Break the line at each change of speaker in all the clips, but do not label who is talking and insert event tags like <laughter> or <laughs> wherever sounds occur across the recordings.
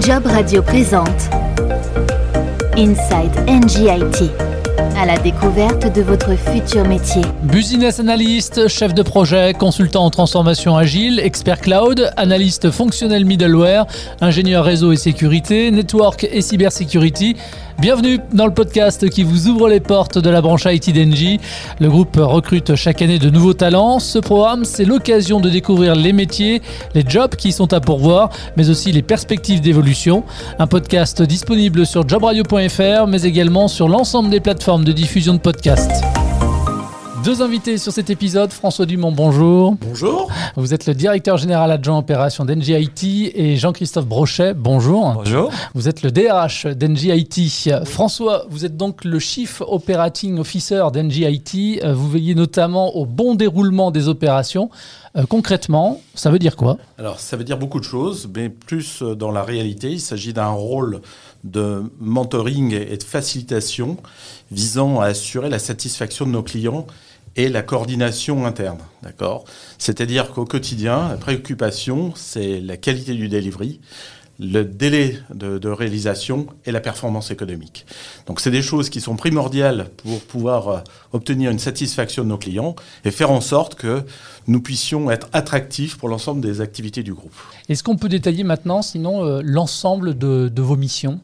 Job Radio présente Inside NGIT à la découverte de votre futur métier.
Business analyst, chef de projet, consultant en transformation agile, expert cloud, analyste fonctionnel middleware, ingénieur réseau et sécurité, network et cybersécurité. Bienvenue dans le podcast qui vous ouvre les portes de la branche IT d'Engie. Le groupe recrute chaque année de nouveaux talents. Ce programme, c'est l'occasion de découvrir les métiers, les jobs qui sont à pourvoir, mais aussi les perspectives d'évolution. Un podcast disponible sur jobradio.fr, mais également sur l'ensemble des plateformes de diffusion de podcasts. Deux invités sur cet épisode. François Dumont, bonjour.
Bonjour.
Vous êtes le directeur général adjoint opération d'NGIT et Jean-Christophe Brochet, bonjour.
Bonjour.
Vous êtes le DRH d'NGIT. François, vous êtes donc le Chief Operating Officer d'NGIT. Vous veillez notamment au bon déroulement des opérations. Euh, concrètement, ça veut dire quoi?
Alors, ça veut dire beaucoup de choses, mais plus euh, dans la réalité, il s'agit d'un rôle de mentoring et de facilitation visant à assurer la satisfaction de nos clients et la coordination interne. D'accord? C'est-à-dire qu'au quotidien, la préoccupation, c'est la qualité du delivery, le délai de, réalisation et la performance économique. Donc c'est des choses qui sont primordiales pour pouvoir euh, obtenir une satisfaction de nos clients et faire en sorte que nous puissions être attractifs pour l'ensemble des activités du groupe.
Est-ce qu'on peut détailler maintenant, sinon, euh, l'ensemble de, de vos missions?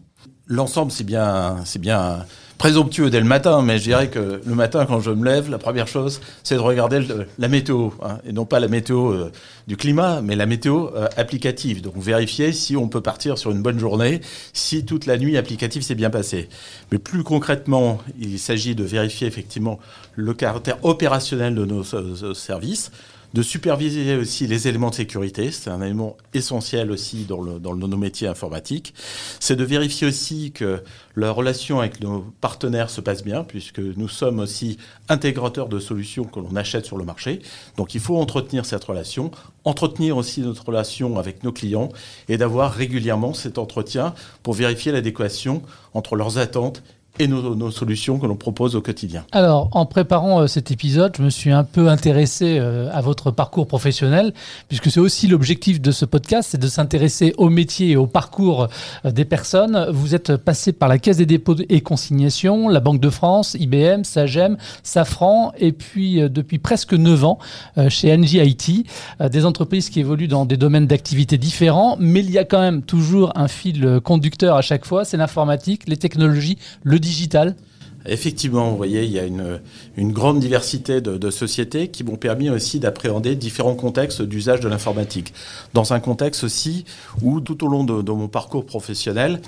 L'ensemble, c'est bien, c'est bien présomptueux dès le matin, mais je dirais que le matin, quand je me lève, la première chose, c'est de regarder la météo, hein, et non pas la météo euh, du climat, mais la météo euh, applicative. Donc vérifier si on peut partir sur une bonne journée, si toute la nuit applicative s'est bien passée. Mais plus concrètement, il s'agit de vérifier effectivement le caractère opérationnel de nos euh, services de superviser aussi les éléments de sécurité, c'est un élément essentiel aussi dans, nos métiers informatiques. C'est de vérifier aussi que la relation avec nos partenaires se passe bien, puisque nous sommes aussi intégrateurs de solutions que l'on achète sur le marché. Donc il faut entretenir cette relation, entretenir aussi notre relation avec nos clients et d'avoir régulièrement cet entretien pour vérifier l'adéquation entre leurs attentes et nos, solutions que l'on propose au quotidien.
Alors, en préparant euh, cet épisode, je me suis un peu intéressé euh, à votre parcours professionnel, puisque c'est aussi l'objectif de ce podcast, c'est de s'intéresser au métier et au parcours euh, des personnes. Vous êtes passé par la Caisse des dépôts et consignations, la Banque de France, IBM, Sagem, Safran, et puis depuis presque 9 ans chez NGIT, des entreprises qui évoluent dans des domaines d'activité différents, mais il y a quand même toujours un fil conducteur à chaque fois, c'est l'informatique, les technologies, le digital
Effectivement, vous voyez, il y a une, grande diversité de, sociétés qui m'ont permis aussi d'appréhender différents contextes d'usage de l'informatique. Dans un contexte aussi où, tout au long de, mon parcours professionnel,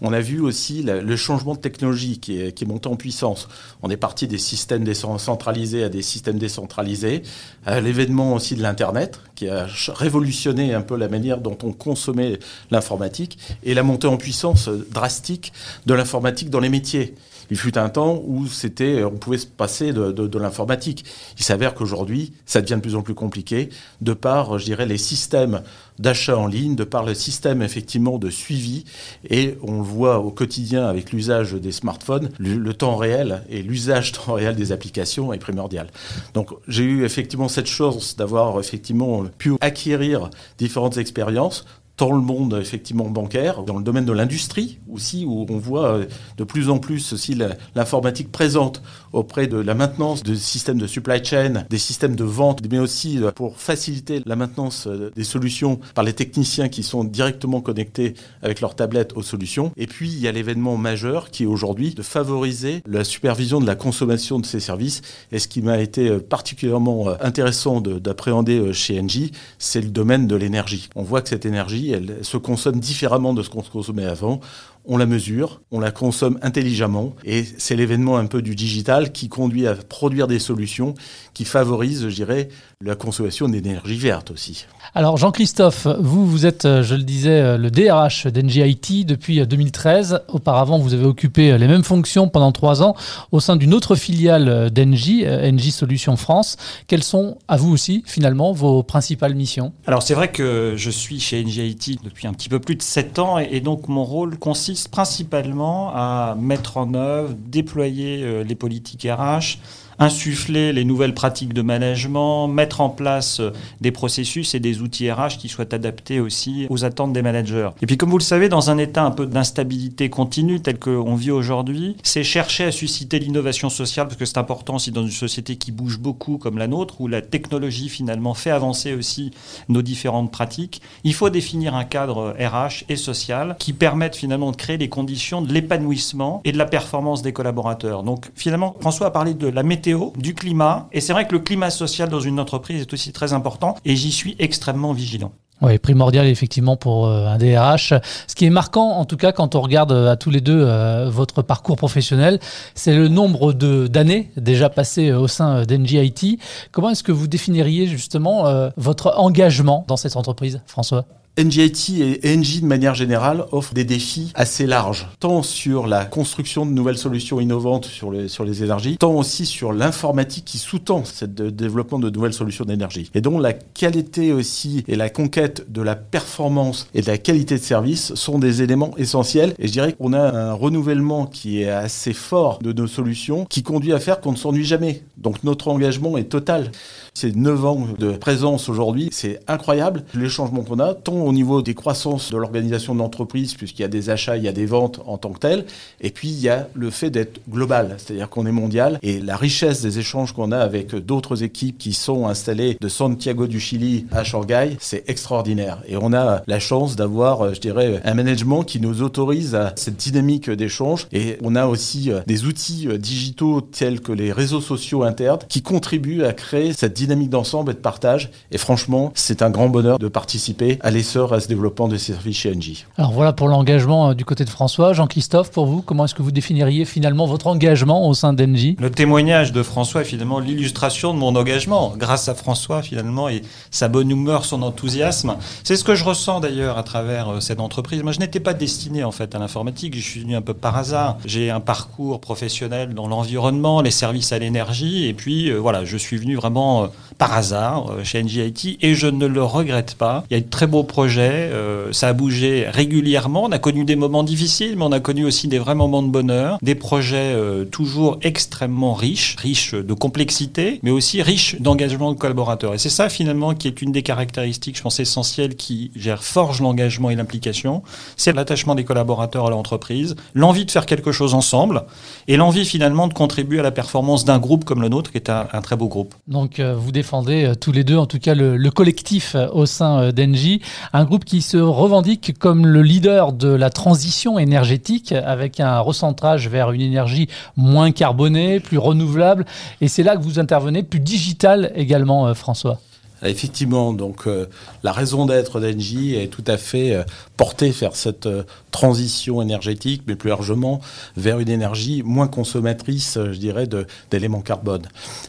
on a vu aussi le changement de technologie qui est, monté en puissance. On est parti des systèmes décentralisés à des systèmes décentralisés, à l'événement aussi de l'Internet, qui a révolutionné un peu la manière dont on consommait l'informatique, et la montée en puissance drastique de l'informatique dans les métiers. Il fut un temps où c'était, on pouvait se passer de, l'informatique. Il s'avère qu'aujourd'hui, ça devient de plus en plus compliqué, de par, je dirais, les systèmes d'achat en ligne, de par le système effectivement de suivi, et on le voit au quotidien avec l'usage des smartphones, le, temps réel et l'usage <laughs> temps réel des applications est primordial. Donc j'ai eu effectivement cette chance d'avoir effectivement pu acquérir différentes expériences dans le monde effectivement bancaire, dans le domaine de l'industrie aussi, où on voit euh, de plus en plus aussi l'informatique présente auprès de la maintenance de systèmes de supply chain, des systèmes de vente, mais aussi euh, pour faciliter la maintenance euh, des solutions par les techniciens qui sont directement connectés avec leur tablette aux solutions. Et puis il y a l'événement majeur qui est aujourd'hui de favoriser la supervision de la consommation de ces services. Et ce qui m'a été particulièrement intéressant d'appréhender chez Engie, c'est le domaine de l'énergie. On voit que cette énergie elle se consomme différemment de ce qu'on consommait avant. On la mesure, on la consomme intelligemment, et c'est l'événement un peu du digital qui conduit à produire des solutions qui favorisent, je dirais, la consommation d'énergie verte aussi.
Alors Jean-Christophe, vous, vous êtes, je le disais, le DRH d'NGIT depuis 2013. Auparavant, vous avez occupé les mêmes fonctions pendant trois ans au sein d'une autre filiale d'Engie, Engie Solutions France. Quelles sont, à vous aussi, finalement, vos principales missions?
Alors c'est vrai que je suis chez NGIT depuis un petit peu plus de sept ans, et donc mon rôle consiste principalement à mettre en œuvre, déployer euh, les politiques RH, insuffler les nouvelles pratiques de management, mettre en place euh, des processus et des outils RH qui soient adaptés aussi aux attentes des managers. Et puis comme vous le savez, dans un état un peu d'instabilité continue tel qu'on vit aujourd'hui, c'est chercher à susciter l'innovation sociale parce que c'est important aussi dans une société qui bouge beaucoup comme la nôtre, où la technologie finalement fait avancer aussi nos différentes pratiques. Il faut définir un cadre RH et social qui permette finalement de créer les conditions de l'épanouissement et de la performance des collaborateurs. Donc finalement, François a parlé de la du climat, et c'est vrai que le climat social dans une entreprise est aussi très important, et j'y suis extrêmement vigilant.
Oui, primordial effectivement pour euh, un DRH. Ce qui est marquant, en tout cas, quand on regarde euh, à tous les deux euh, votre parcours professionnel, c'est le nombre d'années déjà passées au sein d'NGIT. Comment est-ce que vous définiriez justement votre engagement dans cette entreprise, François?
NGIT et NG de manière générale offrent des défis assez larges, tant sur la construction de nouvelles solutions innovantes sur les, sur les énergies, tant aussi sur l'informatique qui sous-tend ce développement de nouvelles solutions d'énergie. Et donc la qualité aussi et la conquête de la performance et de la qualité de service sont des éléments essentiels. Et je dirais qu'on a un renouvellement qui est assez fort de nos solutions qui conduit à faire qu'on ne s'ennuie jamais. Donc notre engagement est total. Ces 9 ans de présence aujourd'hui, c'est incroyable les changements qu'on a, tant au niveau des croissances de l'organisation de l'entreprise, puisqu'il y a des achats, il y a des ventes en tant que telles, et puis il y a le fait d'être global, c'est-à-dire qu'on est mondial, et la richesse des échanges qu'on a avec d'autres équipes qui sont installées de Santiago du Chili à Shanghai, c'est extraordinaire. Et on a la chance d'avoir, je dirais, un management qui nous autorise à cette dynamique d'échange, et on a aussi euh, des outils euh, digitaux tels que les réseaux sociaux internes qui contribuent à créer cette dynamique d'ensemble et de partage. Et franchement, c'est un grand bonheur de participer à l'essor, à ce développement des services chez Engie.
Alors voilà pour l'engagement euh, du côté de François. Jean-Christophe, pour vous, comment est-ce que vous définiriez finalement votre engagement au sein d'Engie?
Le témoignage de François est finalement l'illustration de mon engagement. Grâce à François, finalement, et sa bonne humeur, son enthousiasme. C'est ce que je ressens d'ailleurs à travers euh, cette entreprise. Moi, je n'étais pas destiné en fait à l'informatique. Je suis venu un peu par hasard. J'ai un parcours professionnel dans l'environnement, les services à l'énergie. Et puis, euh, voilà, je suis venu vraiment par hasard euh, chez NGIT et je ne le regrette pas. Il y a de très beaux projets, euh, ça a bougé régulièrement. On a connu des moments difficiles, mais on a connu aussi des vrais moments de bonheur. Des projets euh, toujours extrêmement riches, riches de complexité, mais aussi riches d'engagement de collaborateurs. Et c'est ça finalement qui est une des caractéristiques, je pense, essentielles qui forge l'engagement et l'implication. C'est l'attachement des collaborateurs à l'entreprise, l'envie de faire quelque chose ensemble et l'envie finalement de contribuer à la performance d'un groupe comme le nôtre, qui est un, très beau groupe.
Donc vous défendez euh, tous les deux, en tout cas le, collectif euh, au sein euh, d'Engie, un groupe qui se revendique comme le leader de la transition énergétique avec un recentrage vers une énergie moins carbonée, plus renouvelable. Et c'est là que vous intervenez, plus digital également, François.
Effectivement, donc la raison d'être d'Engie est tout à fait porter vers cette euh, transition énergétique, mais plus largement vers une énergie moins consommatrice, euh, je dirais, d'éléments carbone.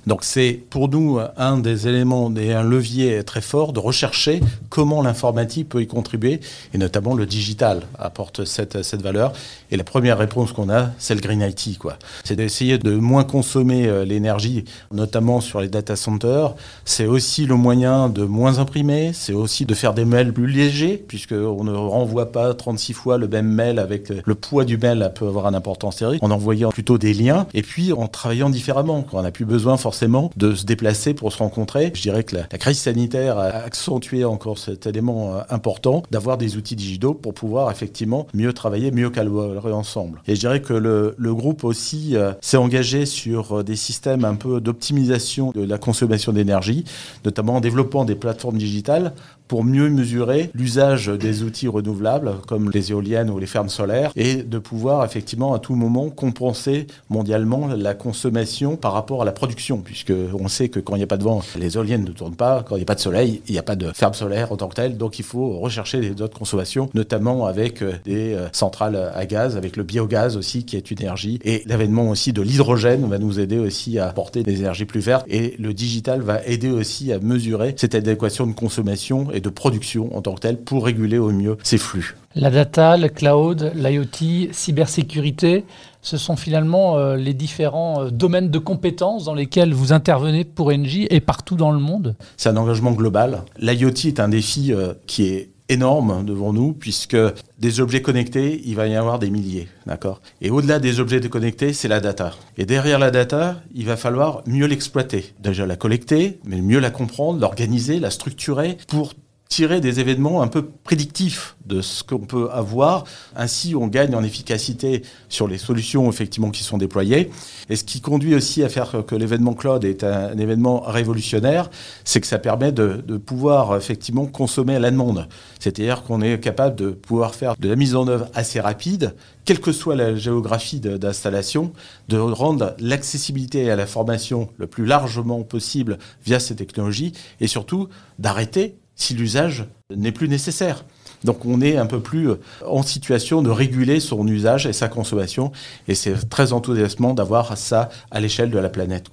Donc c'est pour nous un des éléments et un levier très fort de rechercher comment l'informatique peut y contribuer, et notamment le digital apporte cette, cette valeur. Et la première réponse qu'on a, c'est le Green IT. C'est d'essayer de moins consommer euh, l'énergie, notamment sur les data centers. C'est aussi le moyen de moins imprimer, c'est aussi de faire des mails plus légers, puisqu'on ne renvoie pas 36 fois le même mail avec le poids du mail peut avoir un importance théorique, en envoyant plutôt des liens et puis en travaillant différemment. On n'a plus besoin forcément de se déplacer pour se rencontrer. Je dirais que la, crise sanitaire a accentué encore cet élément euh, important d'avoir des outils digitaux pour pouvoir effectivement mieux travailler, mieux collaborer ensemble. Et je dirais que le, groupe aussi euh, s'est engagé sur euh, des systèmes un peu d'optimisation de la consommation d'énergie, notamment en développant des plateformes digitales pour mieux mesurer l'usage des outils renouvelables comme les éoliennes ou les fermes solaires et de pouvoir effectivement à tout moment compenser mondialement la consommation par rapport à la production puisque on sait que quand il n'y a pas de vent, les éoliennes ne tournent pas, quand il n'y a pas de soleil, il n'y a pas de ferme solaire en tant que telle, donc il faut rechercher des autres consommations, notamment avec euh, des euh, centrales à gaz, avec le biogaz aussi qui est une énergie. Et l'avènement aussi de l'hydrogène va nous aider aussi à apporter des énergies plus vertes. Et le digital va aider aussi à mesurer cette adéquation de consommation de production en tant que telle pour réguler au mieux ces flux.
La data, le cloud, l'IoT, cybersécurité, ce sont finalement euh, les différents euh, domaines de compétences dans lesquels vous intervenez pour Engie et partout dans le monde
C'est un engagement global. L'IoT est un défi euh, qui est énorme devant nous, puisque des objets connectés, il va y avoir des milliers. D'accord? Et au-delà des objets connectés, c'est la data. Et derrière la data, il va falloir mieux l'exploiter. Déjà la collecter, mais mieux la comprendre, l'organiser, la structurer pour tirer des événements un peu prédictifs de ce qu'on peut avoir. Ainsi, on gagne en efficacité sur les solutions effectivement qui sont déployées. Et ce qui conduit aussi à faire que l'événement cloud est un, événement révolutionnaire, c'est que ça permet de, pouvoir effectivement consommer à la demande. C'est-à-dire qu'on est capable de pouvoir faire de la mise en œuvre assez rapide, quelle que soit la géographie d'installation, de rendre l'accessibilité à la formation le plus largement possible via ces technologies et surtout d'arrêter si l'usage n'est plus nécessaire. Donc on est un peu plus euh, en situation de réguler son usage et sa consommation. Et c'est très enthousiasmant d'avoir ça à l'échelle de la planète.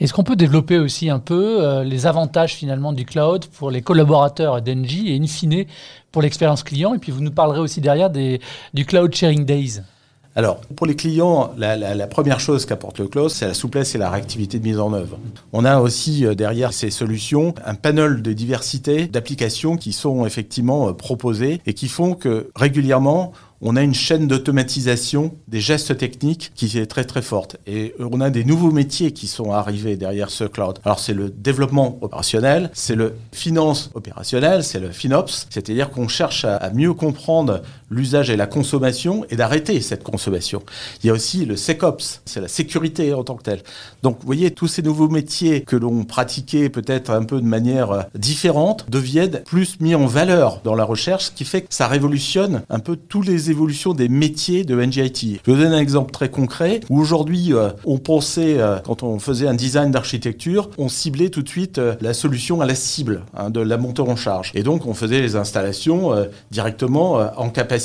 Est-ce qu'on peut développer aussi un peu euh, les avantages finalement du cloud pour les collaborateurs d'Engie et in fine pour l'expérience client? Et puis vous nous parlerez aussi derrière des, du Cloud Sharing Days.
Alors, pour les clients, la, première chose qu'apporte le cloud, c'est la souplesse et la réactivité de mise en œuvre. On a aussi euh, derrière ces solutions un panel de diversité d'applications qui sont effectivement euh, proposées et qui font que régulièrement, on a une chaîne d'automatisation des gestes techniques qui est très très forte. Et on a des nouveaux métiers qui sont arrivés derrière ce cloud. Alors c'est le développement opérationnel, c'est le finance opérationnel, c'est le FinOps, c'est-à-dire qu'on cherche à, mieux comprendre l'usage et la consommation et d'arrêter cette consommation. Il y a aussi le SecOps, c'est la sécurité en tant que telle. Donc vous voyez, tous ces nouveaux métiers que l'on pratiquait peut-être un peu de manière différente deviennent plus mis en valeur dans la recherche, ce qui fait que ça révolutionne un peu tous les évolution des métiers de NGIT. Je vous donner un exemple très concret où aujourd'hui, euh, on pensait, euh, quand on faisait un design d'architecture, on ciblait tout de suite euh, la solution à la cible hein, de la monteur en charge. Et donc, on faisait les installations directement en capacité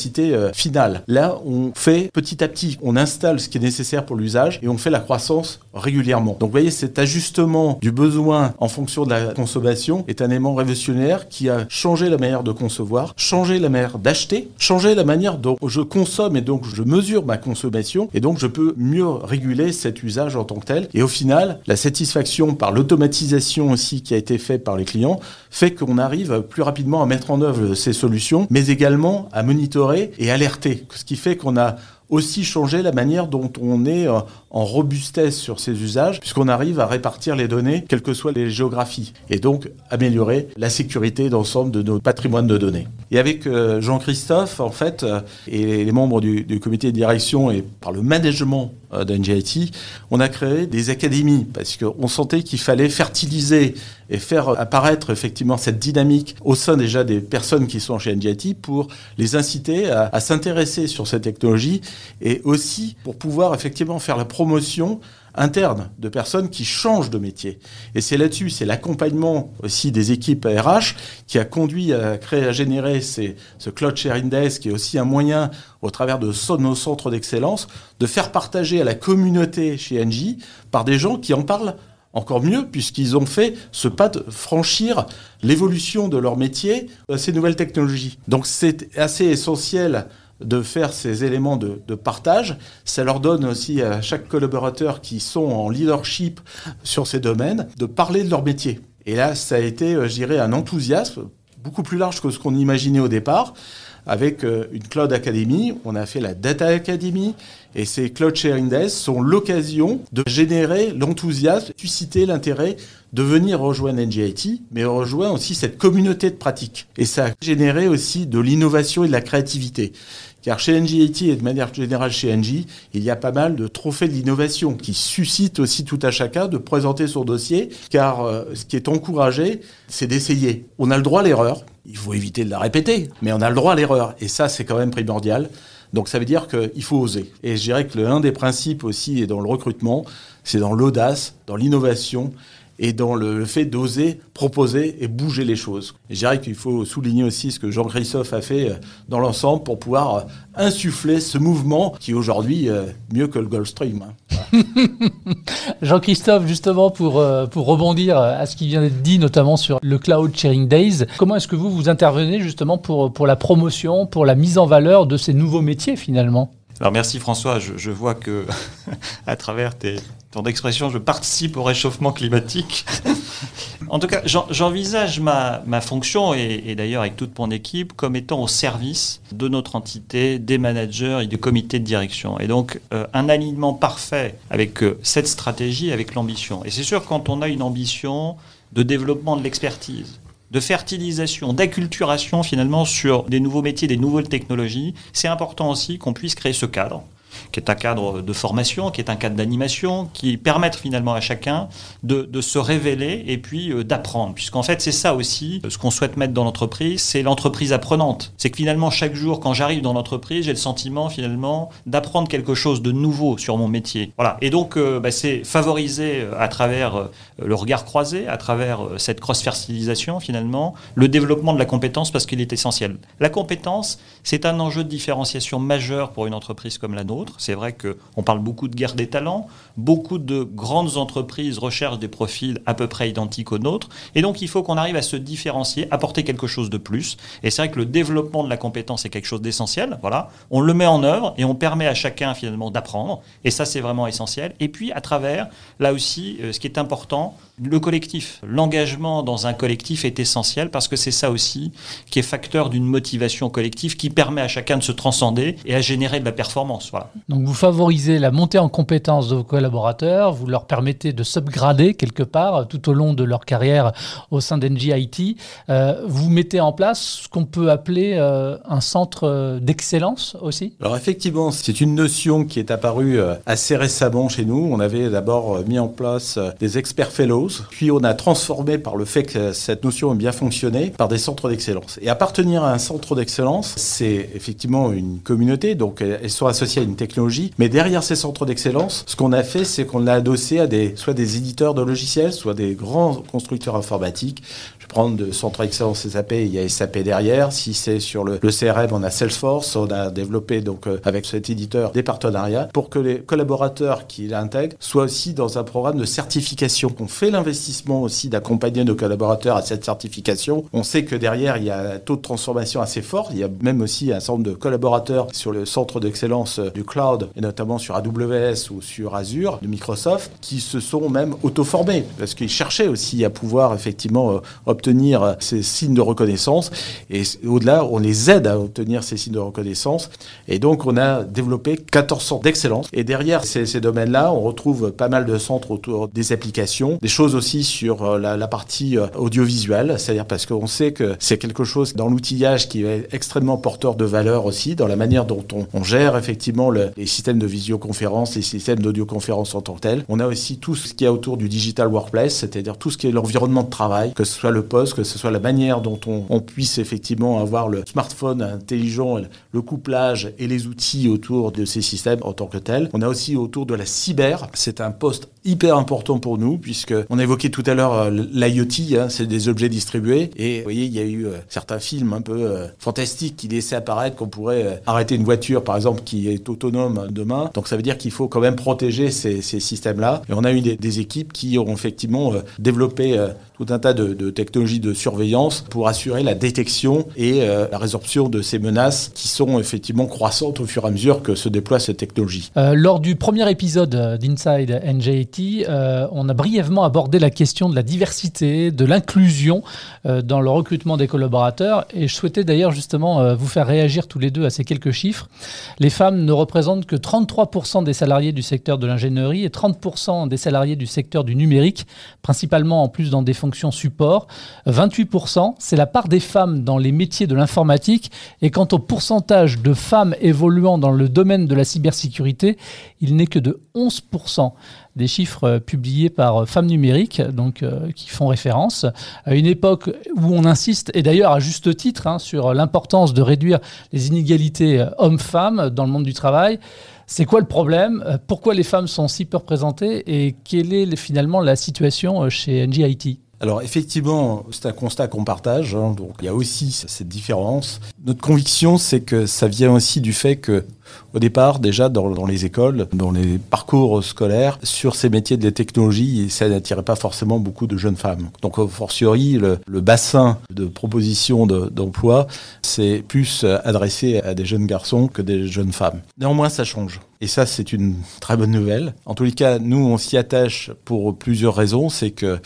finale. Là, on fait petit à petit, on installe ce qui est nécessaire pour l'usage et on fait la croissance régulièrement. Donc, vous voyez, cet ajustement du besoin en fonction de la consommation est un élément révolutionnaire qui a changé la manière de concevoir, changé la manière d'acheter, changé la manière dont je consomme et donc je mesure ma consommation et donc je peux mieux réguler cet usage en tant que tel. Et au final, la satisfaction par l'automatisation aussi qui a été faite par les clients fait qu'on arrive plus rapidement à mettre en œuvre ces solutions, mais également à monitorer et alerter. Ce qui fait qu'on a aussi changé la manière dont on est euh, en robustesse sur ces usages, puisqu'on arrive à répartir les données, quelles que soient les géographies, et donc améliorer la sécurité d'ensemble de nos patrimoines de données. Et avec euh, Jean-Christophe, en fait, euh, et les membres du, comité de direction et par le management d'NGIT, on a créé des académies, parce qu'on sentait qu'il fallait fertiliser et faire apparaître effectivement cette dynamique au sein déjà des personnes qui sont chez NGIT pour les inciter à, à s'intéresser sur cette technologie et aussi pour pouvoir effectivement faire la promotion interne de personnes qui changent de métier. Et c'est là-dessus, c'est l'accompagnement aussi des équipes RH qui a conduit à créer, à générer ce Cloud Sharing Days, qui est aussi un moyen, au travers de nos centres d'excellence, de faire partager à la communauté chez Engie par des gens qui en parlent encore mieux, puisqu'ils ont fait ce pas de franchir l'évolution de leur métier à ces nouvelles technologies. Donc c'est assez essentiel de faire ces éléments de, partage. Ça leur donne aussi à chaque collaborateur qui sont en leadership sur ces domaines de parler de leur métier. Et là, ça a été, euh, je dirais, un enthousiasme beaucoup plus large que ce qu'on imaginait au départ. Avec euh, une Cloud Academy, on a fait la Data Academy, et ces Cloud Sharing Days sont l'occasion de générer l'enthousiasme, susciter l'intérêt de venir rejoindre NGIT, mais rejoindre aussi cette communauté de pratique. Et ça a généré aussi de l'innovation et de la créativité. Car chez NGIT et de manière générale chez NG, il y a pas mal de trophées de l'innovation qui suscitent aussi tout à chacun de présenter son dossier, car euh, ce qui est encouragé, c'est d'essayer. On a le droit à l'erreur, il faut éviter de la répéter, mais on a le droit à l'erreur, et ça c'est quand même primordial. Donc ça veut dire qu'il faut oser. Et je dirais que l'un des principes aussi est dans le recrutement, c'est dans l'audace, dans l'innovation et dans le fait d'oser proposer et bouger les choses. Et je dirais qu'il faut souligner aussi ce que Jean-Christophe a fait euh, dans l'ensemble pour pouvoir euh, insuffler ce mouvement qui aujourd'hui euh, mieux que le Gulf Stream.
Hein. <laughs> Jean-Christophe, justement, pour, pour rebondir à ce qui vient d'être dit, notamment sur le Cloud Sharing Days, comment est-ce que vous, vous intervenez justement pour, pour la promotion, pour la mise en valeur de ces nouveaux métiers finalement?
Merci François, je, vois que <laughs> à travers ton expression, je participe au réchauffement climatique. <laughs> En tout cas, j'envisage ma, fonction, et, et d'ailleurs avec toute mon équipe, comme étant au service de notre entité, des managers et du comité de direction. Et donc, euh, un alignement parfait avec euh, cette stratégie, avec l'ambition. Et c'est sûr, quand on a une ambition de développement de l'expertise, de fertilisation, d'acculturation finalement sur des nouveaux métiers, des nouvelles technologies, c'est important aussi qu'on puisse créer ce cadre qui est un cadre de formation, qui est un cadre d'animation, qui permettent finalement à chacun de, se révéler et puis euh, d'apprendre. Puisqu'en fait, c'est ça aussi, ce qu'on souhaite mettre dans l'entreprise, c'est l'entreprise apprenante. C'est que finalement, chaque jour, quand j'arrive dans l'entreprise, j'ai le sentiment finalement d'apprendre quelque chose de nouveau sur mon métier. Voilà. Et donc, euh, bah, c'est favoriser euh, à travers le regard croisé, à travers cette cross-fertilisation finalement, le développement de la compétence parce qu'il est essentiel. La compétence, c'est un enjeu de différenciation majeur pour une entreprise comme la nôtre. C'est vrai qu'on parle beaucoup de guerre des talents, beaucoup de grandes entreprises recherchent des profils à peu près identiques aux nôtres, et donc il faut qu'on arrive à se différencier, apporter quelque chose de plus. Et c'est vrai que le développement de la compétence est quelque chose d'essentiel. Voilà, on le met en œuvre et on permet à chacun finalement d'apprendre, et ça c'est vraiment essentiel. Et puis à travers, là aussi, euh, ce qui est important, le collectif. L'engagement dans un collectif est essentiel parce que c'est ça aussi qui est facteur d'une motivation collective qui permet à chacun de se transcender et à générer de la performance. Voilà.
Donc vous favorisez la montée en compétences de vos collaborateurs, vous leur permettez de s'upgrader quelque part tout au long de leur carrière au sein d'NGIT. Euh, vous mettez en place ce qu'on peut appeler euh, un centre d'excellence aussi?
Alors effectivement, c'est une notion qui est apparue euh, assez récemment chez nous. On avait d'abord mis en place des experts fellows, puis on a transformé par le fait que cette notion ait bien fonctionné par des centres d'excellence. Et appartenir à un centre d'excellence, c'est effectivement une communauté, donc elles sont associées à une technologie. Mais derrière ces centres d'excellence, ce qu'on a fait, c'est qu'on l'a adossé à des, soit des éditeurs de logiciels, soit des grands constructeurs informatiques. Je vais prendre de centre d'excellence SAP, il y a SAP derrière. Si c'est sur le, CRM, on a Salesforce. On a développé donc euh, avec cet éditeur des partenariats pour que les collaborateurs qui l'intègrent soient aussi dans un programme de certification. On fait l'investissement aussi d'accompagner nos collaborateurs à cette certification. On sait que derrière, il y a un taux de transformation assez fort. Il y a même aussi un certain nombre de collaborateurs sur le centre d'excellence du cloud, et notamment sur AWS ou sur Azure de Microsoft, qui se sont même auto-formés parce qu'ils cherchaient aussi à pouvoir effectivement euh, obtenir ces signes de reconnaissance. Et au-delà, on les aide à obtenir ces signes de reconnaissance. Et donc, on a développé 14 centres d'excellence. Et derrière ces, domaines-là, on retrouve pas mal de centres autour des applications, des choses aussi sur euh, la, la partie euh, audiovisuelle, c'est-à-dire parce qu'on sait que c'est quelque chose dans l'outillage qui est extrêmement de valeur aussi, dans la manière dont on, gère effectivement le, les systèmes de visioconférence, les systèmes d'audioconférence en tant que tels. On a aussi tout ce qui est autour du digital workplace, c'est-à-dire tout ce qui est l'environnement de travail, que ce soit le poste, que ce soit la manière dont on, puisse effectivement avoir le smartphone intelligent, le couplage et les outils autour de ces systèmes en tant que tels. On a aussi autour de la cyber, c'est un poste hyper important pour nous puisque on a tout à l'heure euh, l'IoT, hein, c'est des objets distribués et vous voyez il y a eu euh, certains films un peu euh, fantastiques qui laissaient apparaître qu'on pourrait arrêter une voiture par exemple qui est autonome demain. Donc ça veut dire qu'il faut quand même protéger ces, systèmes-là. Et on a eu des, des, équipes qui ont effectivement développé tout un tas de, technologies de surveillance pour assurer la détection et la résorption de ces menaces qui sont effectivement croissantes au fur et à mesure que se déploie cette technologie.
Euh, lors du premier épisode d'Inside NJT, euh, on a brièvement abordé la question de la diversité, de l'inclusion euh, dans le recrutement des collaborateurs. Et je souhaitais d'ailleurs justement euh, vous faire réagir tous les deux à ces quelques chiffres. Les femmes ne représentent que 33% des salariés du secteur de l'ingénierie et 30% des salariés du secteur du numérique, principalement en plus dans des fonctions support. 28%, c'est la part des femmes dans les métiers de l'informatique. Et quant au pourcentage de femmes évoluant dans le domaine de la cybersécurité, il n'est que de 11% des chiffres euh, publiés par euh, Femmes Numériques, donc, euh, qui font référence à une époque où on insiste, et d'ailleurs à juste titre, hein, sur l'importance de réduire les inégalités hommes-femmes dans le monde du travail. C'est quoi le problème? Pourquoi les femmes sont si peu représentées? Et quelle est finalement la situation chez NGIT
alors effectivement, c'est un constat qu'on partage. Hein, donc il y a aussi cette différence. Notre conviction, c'est que ça vient aussi du fait que au départ, déjà dans, les écoles, dans les parcours scolaires, sur ces métiers de la technologie, ça n'attirait pas forcément beaucoup de jeunes femmes. Donc, fortiori, le bassin de propositions d'emploi, c'est plus adressé à des jeunes garçons que des jeunes femmes. Néanmoins, ça change. Et ça, c'est une très bonne nouvelle. En tous les cas, nous, on s'y attache pour plusieurs raisons. C'est que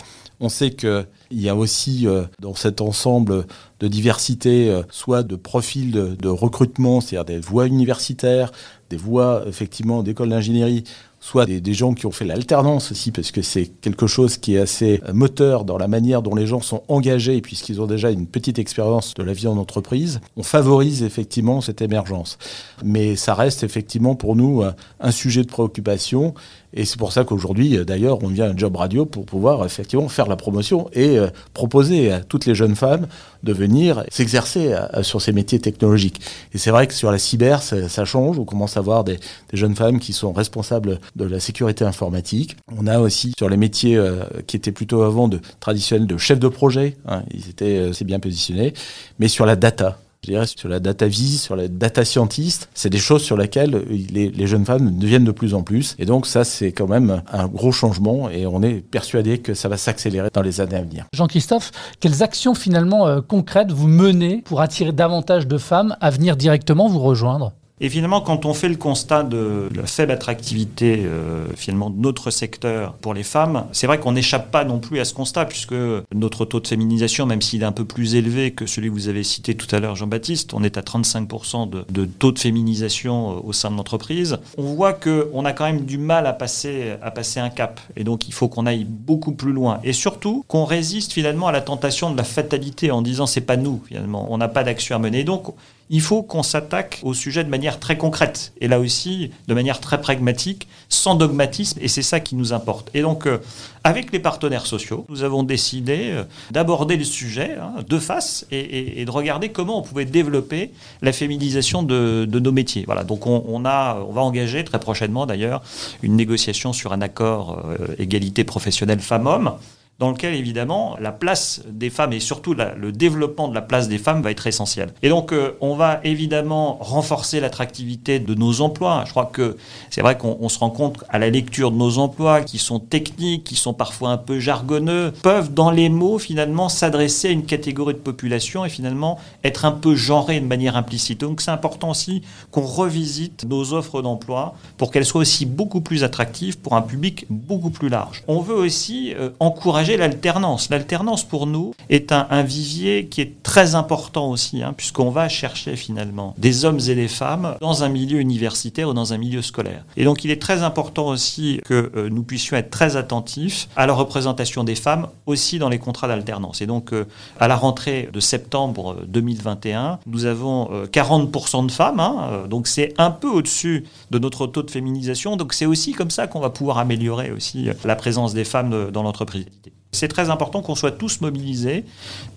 On sait qu'il y a aussi euh, dans cet ensemble de diversité, euh, soit de profils de, de recrutement, c'est-à-dire des voies universitaires, des voies effectivement d'école d'ingénierie, soit des, gens qui ont fait l'alternance aussi, parce que c'est quelque chose qui est assez euh, moteur dans la manière dont les gens sont engagés, puisqu'ils ont déjà une petite expérience de la vie en entreprise. On favorise effectivement cette émergence. Mais ça reste effectivement pour nous un sujet de préoccupation. Et c'est pour ça qu'aujourd'hui, euh, d'ailleurs, on vient à Job Radio pour pouvoir effectivement faire la promotion et euh, proposer à toutes les jeunes femmes de venir s'exercer sur ces métiers technologiques. Et c'est vrai que sur la cyber, ça, change. On commence à voir des, jeunes femmes qui sont responsables de la sécurité informatique. On a aussi sur les métiers euh, qui étaient plutôt avant de traditionnels de chef de projet, hein, ils étaient euh, c'est bien positionnés, mais sur la data je dirais, sur la data vie, sur la data scientist, c'est des choses sur lesquelles les, les, jeunes femmes deviennent de plus en plus. Et donc ça, c'est quand même un gros changement et on est persuadé que ça va s'accélérer dans les années à venir.
Jean-Christophe, quelles actions finalement euh, concrètes vous menez pour attirer davantage de femmes à venir directement vous rejoindre?
Et finalement, quand on fait le constat de la faible attractivité euh, finalement de notre secteur pour les femmes, c'est vrai qu'on n'échappe pas non plus à ce constat, puisque notre taux de féminisation, même s'il est un peu plus élevé que celui que vous avez cité tout à l'heure, Jean-Baptiste, on est à 35% de, taux de féminisation euh, au sein de l'entreprise. On voit qu'on a quand même du mal à passer, à passer un cap. Et donc, il faut qu'on aille beaucoup plus loin. Et surtout, qu'on résiste finalement à la tentation de la fatalité en disant c'est pas nous, finalement. On n'a pas d'action à mener. Donc, il faut qu'on s'attaque au sujet de manière très concrète et là aussi de manière très pragmatique, sans dogmatisme et c'est ça qui nous importe. Et donc euh, avec les partenaires sociaux, nous avons décidé euh, d'aborder le sujet hein, de face et, de regarder comment on pouvait développer la féminisation de, nos métiers. Voilà, donc on, a, va engager très prochainement d'ailleurs une négociation sur un accord euh, égalité professionnelle femmes-hommes dans lequel évidemment la place des femmes et surtout le développement de la place des femmes va être essentiel. Et donc euh, on va évidemment renforcer l'attractivité de nos emplois. Je crois que c'est vrai qu'on se rend compte à la lecture de nos emplois qui sont techniques, qui sont parfois un peu jargonneux, peuvent dans les mots finalement s'adresser à une catégorie de population et finalement être un peu genrés de manière implicite. Donc c'est important aussi qu'on revisite nos offres d'emploi pour qu'elles soient aussi beaucoup plus attractives pour un public beaucoup plus large. On veut aussi euh, encourager l'alternance. L'alternance, pour nous, est un, vivier qui est très important aussi, hein, puisqu'on va chercher finalement des hommes et des femmes dans un milieu universitaire ou dans un milieu scolaire. Et donc, il est très important aussi que euh, nous puissions être très attentifs à la représentation des femmes aussi dans les contrats d'alternance. Et donc, euh, à la rentrée de septembre 2021, nous avons euh, 40% de femmes, hein, donc c'est un peu au-dessus de notre taux de féminisation. Donc, c'est aussi comme ça qu'on va pouvoir améliorer aussi la présence des femmes dans l'entreprise. C'est très important qu'on soit tous mobilisés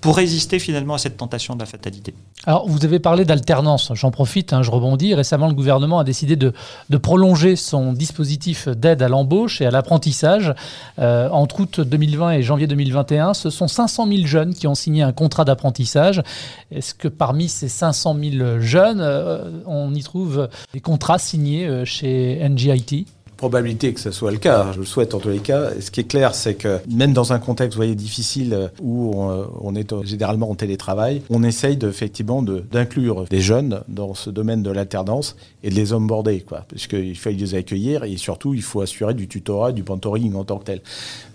pour résister finalement à cette tentation de la fatalité.
Alors, vous avez parlé d'alternance. J'en profite, hein, je rebondis. Récemment, le gouvernement a décidé de, prolonger son dispositif d'aide à l'embauche et à l'apprentissage. Euh, entre août 2020 et janvier 2021, ce sont 500 000 jeunes qui ont signé un contrat d'apprentissage. Est-ce que parmi ces 500 000 jeunes, euh, on y trouve des contrats signés euh, chez NGIT
probabilité que ce soit le cas, je le souhaite en tous les cas. Ce qui est clair, c'est que même dans un contexte, voyez, difficile où on, on est généralement en télétravail, on essaye de, effectivement d'inclure des jeunes dans ce domaine de l'alternance et de les onboarder, quoi. Parce qu'il faut les accueillir et surtout, il faut assurer du tutorat, du mentoring en tant que tel.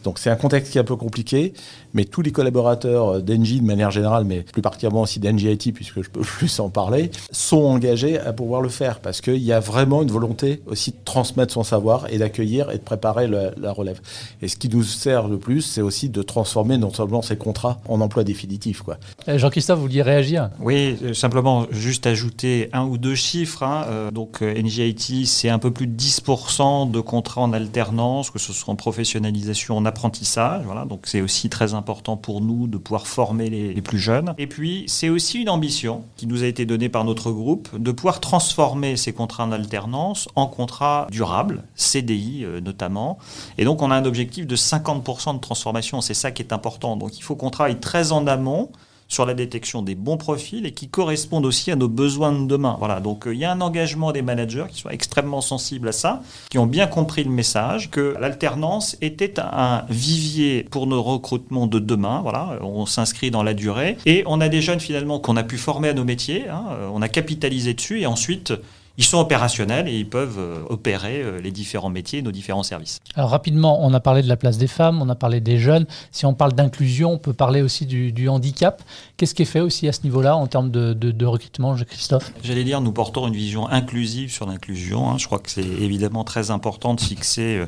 Donc c'est un contexte qui est un peu compliqué, mais tous les collaborateurs d'Engie de manière générale, mais plus particulièrement aussi d'NGIT, puisque je peux <laughs> plus en parler, sont engagés à pouvoir le faire parce qu'il y a vraiment une volonté aussi de transmettre son savoir et d'accueillir et de préparer le, la relève. Et ce qui nous sert le plus, c'est aussi de transformer non seulement ces contrats en emploi définitif.
Jean-Christophe, vous vouliez réagir?
Oui, simplement juste ajouter un ou deux chiffres. Hein. Euh, donc NGIT, c'est un peu plus de 10% de contrats en alternance, que ce soit en professionnalisation, en apprentissage. Voilà, donc c'est aussi très important pour nous de pouvoir former les, les plus jeunes. Et puis c'est aussi une ambition qui nous a été donnée par notre groupe de pouvoir transformer ces contrats en alternance en contrats durables, CDI euh, notamment. Et donc on a un objectif de 50% de transformation. C'est ça qui est important. Donc il faut qu'on travaille très en amont sur la détection des bons profils et qui correspondent aussi à nos besoins de demain. Voilà, donc euh, il y a un engagement des managers qui sont extrêmement sensibles à ça, qui ont bien compris le message que l'alternance était un vivier pour nos recrutements de demain. Voilà, on s'inscrit dans la durée et on a des jeunes finalement qu'on a pu former à nos métiers, hein, on a capitalisé dessus et ensuite ils sont opérationnels et ils peuvent euh, opérer euh, les différents métiers, nos différents services.
Alors rapidement, on a parlé de la place des femmes, on a parlé des jeunes. Si on parle d'inclusion, on peut parler aussi du, handicap. Qu'est-ce qui est fait aussi à ce niveau-là en termes de, de, recrutement, Christophe?
J'allais dire, nous portons une vision inclusive sur l'inclusion. Hein. Je crois que c'est évidemment très important de fixer euh,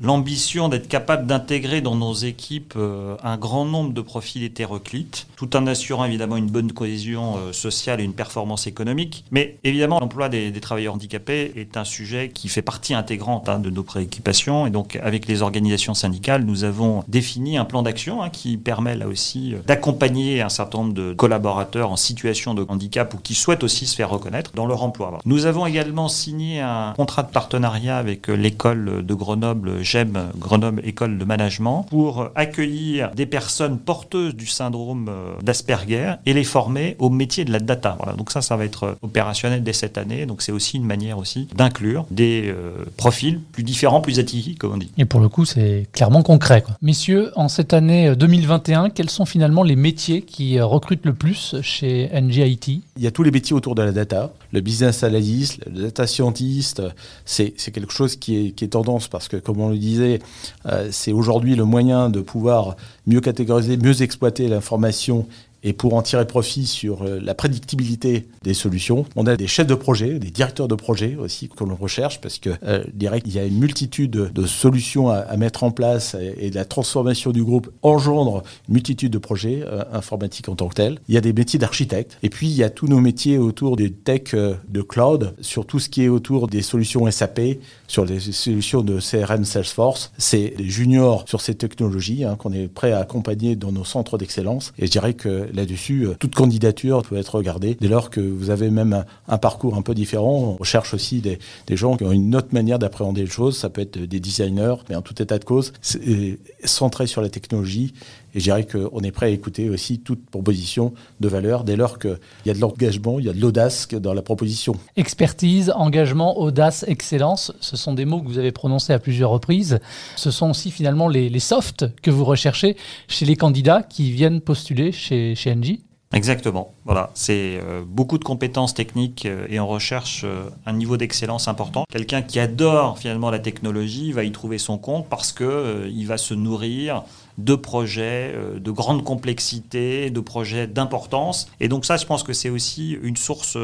l'ambition d'être capable d'intégrer dans nos équipes euh, un grand nombre de profils hétéroclites, tout en assurant évidemment une bonne cohésion euh, sociale et une performance économique. Mais évidemment, l'emploi des, travailleurs handicapés est un sujet qui fait partie intégrante hein, de nos préoccupations. Et donc, avec les organisations syndicales, nous avons défini un plan d'action hein, qui permet là aussi euh, d'accompagner un certain nombre de collaborateurs en situation de handicap ou qui souhaitent aussi se faire reconnaître dans leur emploi. Nous avons également signé un contrat de partenariat avec l'école de Grenoble GEM, Grenoble École de Management, pour accueillir des personnes porteuses du syndrome euh, d'Asperger et les former au métier de la data. Voilà, donc ça, ça va être opérationnel dès cette année. Donc c'est aussi une manière aussi d'inclure des euh, profils plus différents, plus atypiques, comme on dit.
Et pour le coup, c'est clairement concret. Quoi. Messieurs, en cette année 2021, euh, quels sont finalement les métiers qui recrutent le plus chez NGIT
Il y a tous les métiers autour de la data. Le business analyst, le data scientist, c'est quelque chose qui est, qui est tendance parce que, comme on le disait, euh, c'est aujourd'hui le moyen de pouvoir mieux catégoriser, mieux exploiter l'information et pour en tirer profit sur euh, la prédictibilité des solutions. On a des chefs de projet, des directeurs de projet aussi que l'on recherche parce que euh, direct, il y a une multitude de solutions à, mettre en place et, la transformation du groupe engendre une multitude de projets euh, informatiques en tant que tels. Il y a des métiers d'architecte et puis il y a tous nos métiers autour des tech de cloud, sur tout ce qui est autour des solutions SAP, sur les solutions de CRM Salesforce. C'est des juniors sur ces technologies hein, qu'on est prêt à accompagner dans nos centres d'excellence et que là-dessus, euh, toute candidature peut être regardée dès lors que vous avez même un, parcours un peu différent. On cherche aussi des, gens qui ont une autre manière d'appréhender les choses. Ça peut être des designers, mais en tout état de cause, c'est centré sur la technologie. Et je dirais qu'on est prêt à écouter aussi toute proposition de valeur dès lors qu'il y a de l'engagement, il y a de l'audace dans la proposition.
Expertise, engagement, audace, excellence, ce sont des mots que vous avez prononcés à plusieurs reprises. Ce sont aussi finalement les, les softs que vous recherchez chez les candidats qui viennent postuler chez, chez NG
Exactement. Voilà, c'est euh, beaucoup de compétences techniques euh, et on recherche euh, un niveau d'excellence important. Quelqu'un qui adore finalement la technologie va y trouver son compte parce que il va se nourrir de projets de grande complexité, de projets d'importance. Et donc ça, je pense que c'est aussi une source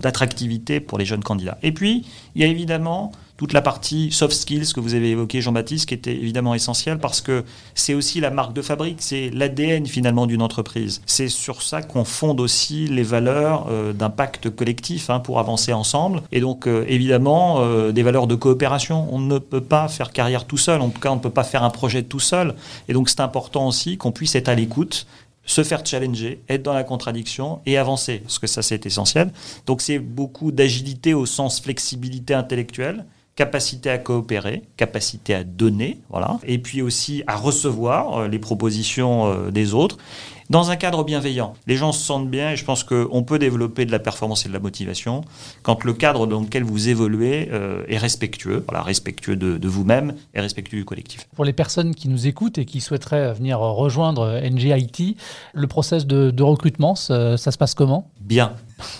d'attractivité pour les jeunes candidats. Et puis, il y a évidemment toute la partie soft skills que vous avez évoqué, Jean-Baptiste, qui était évidemment essentielle parce que c'est aussi la marque de fabrique, c'est l'ADN finalement d'une entreprise. C'est sur ça qu'on fonde aussi les valeurs euh, d'impact collectif hein, pour avancer ensemble. Et donc euh, évidemment euh, des valeurs de coopération. On ne peut pas faire carrière tout seul, en tout cas on ne peut pas faire un projet tout seul. Et donc c'est important aussi qu'on puisse être à l'écoute se faire challenger, être dans la contradiction et avancer, parce que ça c'est essentiel. Donc c'est beaucoup d'agilité au sens flexibilité intellectuelle, capacité à coopérer, capacité à donner, voilà, et puis aussi à recevoir euh, les propositions euh, des autres dans un cadre bienveillant. Les gens se sentent bien et je pense qu'on peut développer de la performance et de la motivation quand le cadre dans lequel vous évoluez euh, est respectueux, voilà, respectueux de, vous-même et respectueux du collectif.
Pour les personnes qui nous écoutent et qui souhaiteraient venir rejoindre NGIT, le process de, recrutement, ça se passe comment?
Bien.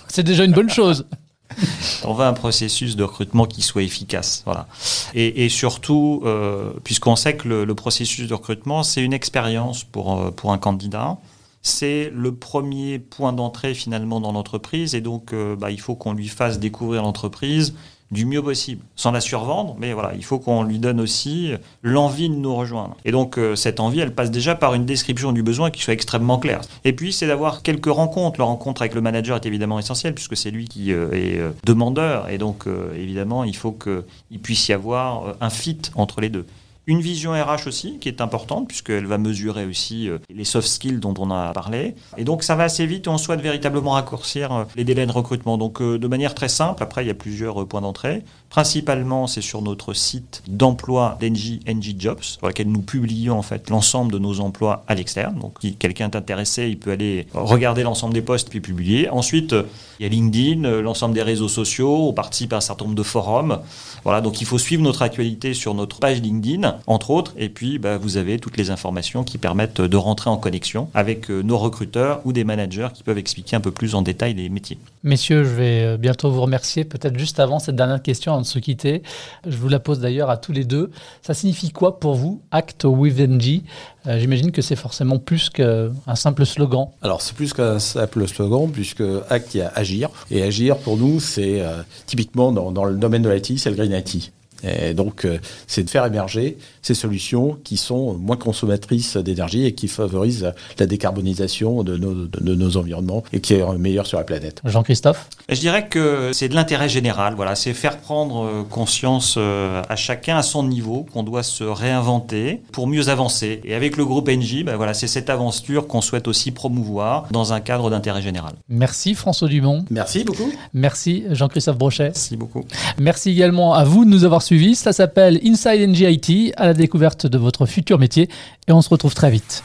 C'est déjà une bonne chose. <laughs> <laughs>
On veut un processus de recrutement qui soit efficace. Voilà. Et, surtout, euh, puisqu'on sait que le, processus de recrutement, c'est une expérience pour, euh, pour un candidat. C'est le premier point d'entrée finalement dans l'entreprise et donc euh, bah, il faut qu'on lui fasse découvrir l'entreprise, du mieux possible, sans la survendre, mais voilà, il faut qu'on lui donne aussi l'envie de nous rejoindre. Et donc euh, cette envie, elle passe déjà par une description du besoin qui soit extrêmement claire. Et puis c'est d'avoir quelques rencontres. La rencontre avec le manager est évidemment essentielle puisque c'est lui qui euh, est euh, demandeur et donc évidemment il faut qu'il puisse y avoir un fit entre les deux. Une vision RH aussi, qui est importante, puisqu'elle va mesurer aussi euh, les soft skills dont on a parlé. Et donc, ça va assez vite et on souhaite véritablement raccourcir euh, les délais de recrutement. Donc, euh, de manière très simple, après, il y a plusieurs points d'entrée. Principalement, c'est sur notre site d'emploi d'Engie, Engie Jobs, sur lequel nous publions en fait l'ensemble de nos emplois à l'externe. Donc, si quelqu'un est intéressé, il peut aller regarder l'ensemble des postes puis publier. Ensuite, il y a LinkedIn, l'ensemble des réseaux sociaux. On participe à un certain nombre de forums. Voilà, donc il faut suivre notre actualité sur notre page LinkedIn. entre autres. Et puis, bah, vous avez toutes les informations qui permettent de rentrer en connexion avec euh, nos recruteurs ou des managers qui peuvent expliquer un peu plus en détail les métiers.
Messieurs, je vais euh, bientôt vous remercier. Peut-être juste avant cette dernière question, de se quitter, je vous la pose d'ailleurs à tous les deux. Ça signifie quoi pour vous, Act with NG euh, J'imagine que c'est forcément plus qu'un simple slogan.
Alors, c'est plus qu'un simple slogan, puisque Act, il y a agir. Et agir, pour nous, c'est typiquement dans, dans, le domaine de l'IT, c'est le Green IT. Et donc, euh, c'est de faire émerger ces solutions qui sont moins consommatrices d'énergie et qui favorisent la décarbonisation de nos, de nos environnements et qui est meilleur sur la planète.
Jean-Christophe
Je dirais que c'est de l'intérêt général. Voilà, c'est faire prendre euh, conscience euh, à chacun à son niveau qu'on doit se réinventer pour mieux avancer. Et avec le groupe NJ, ben voilà, c'est cette aventure qu'on souhaite aussi promouvoir dans un cadre d'intérêt général.
Merci François Dumont.
Merci beaucoup.
Merci Jean-Christophe Brochet.
Merci beaucoup.
Merci également à vous de nous avoir Ça s'appelle Inside NGIT, à la découverte de votre futur métier. Et on se retrouve très vite.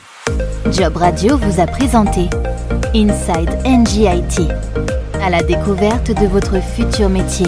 Job Radio vous a présenté Inside NGIT, à la découverte de votre futur métier.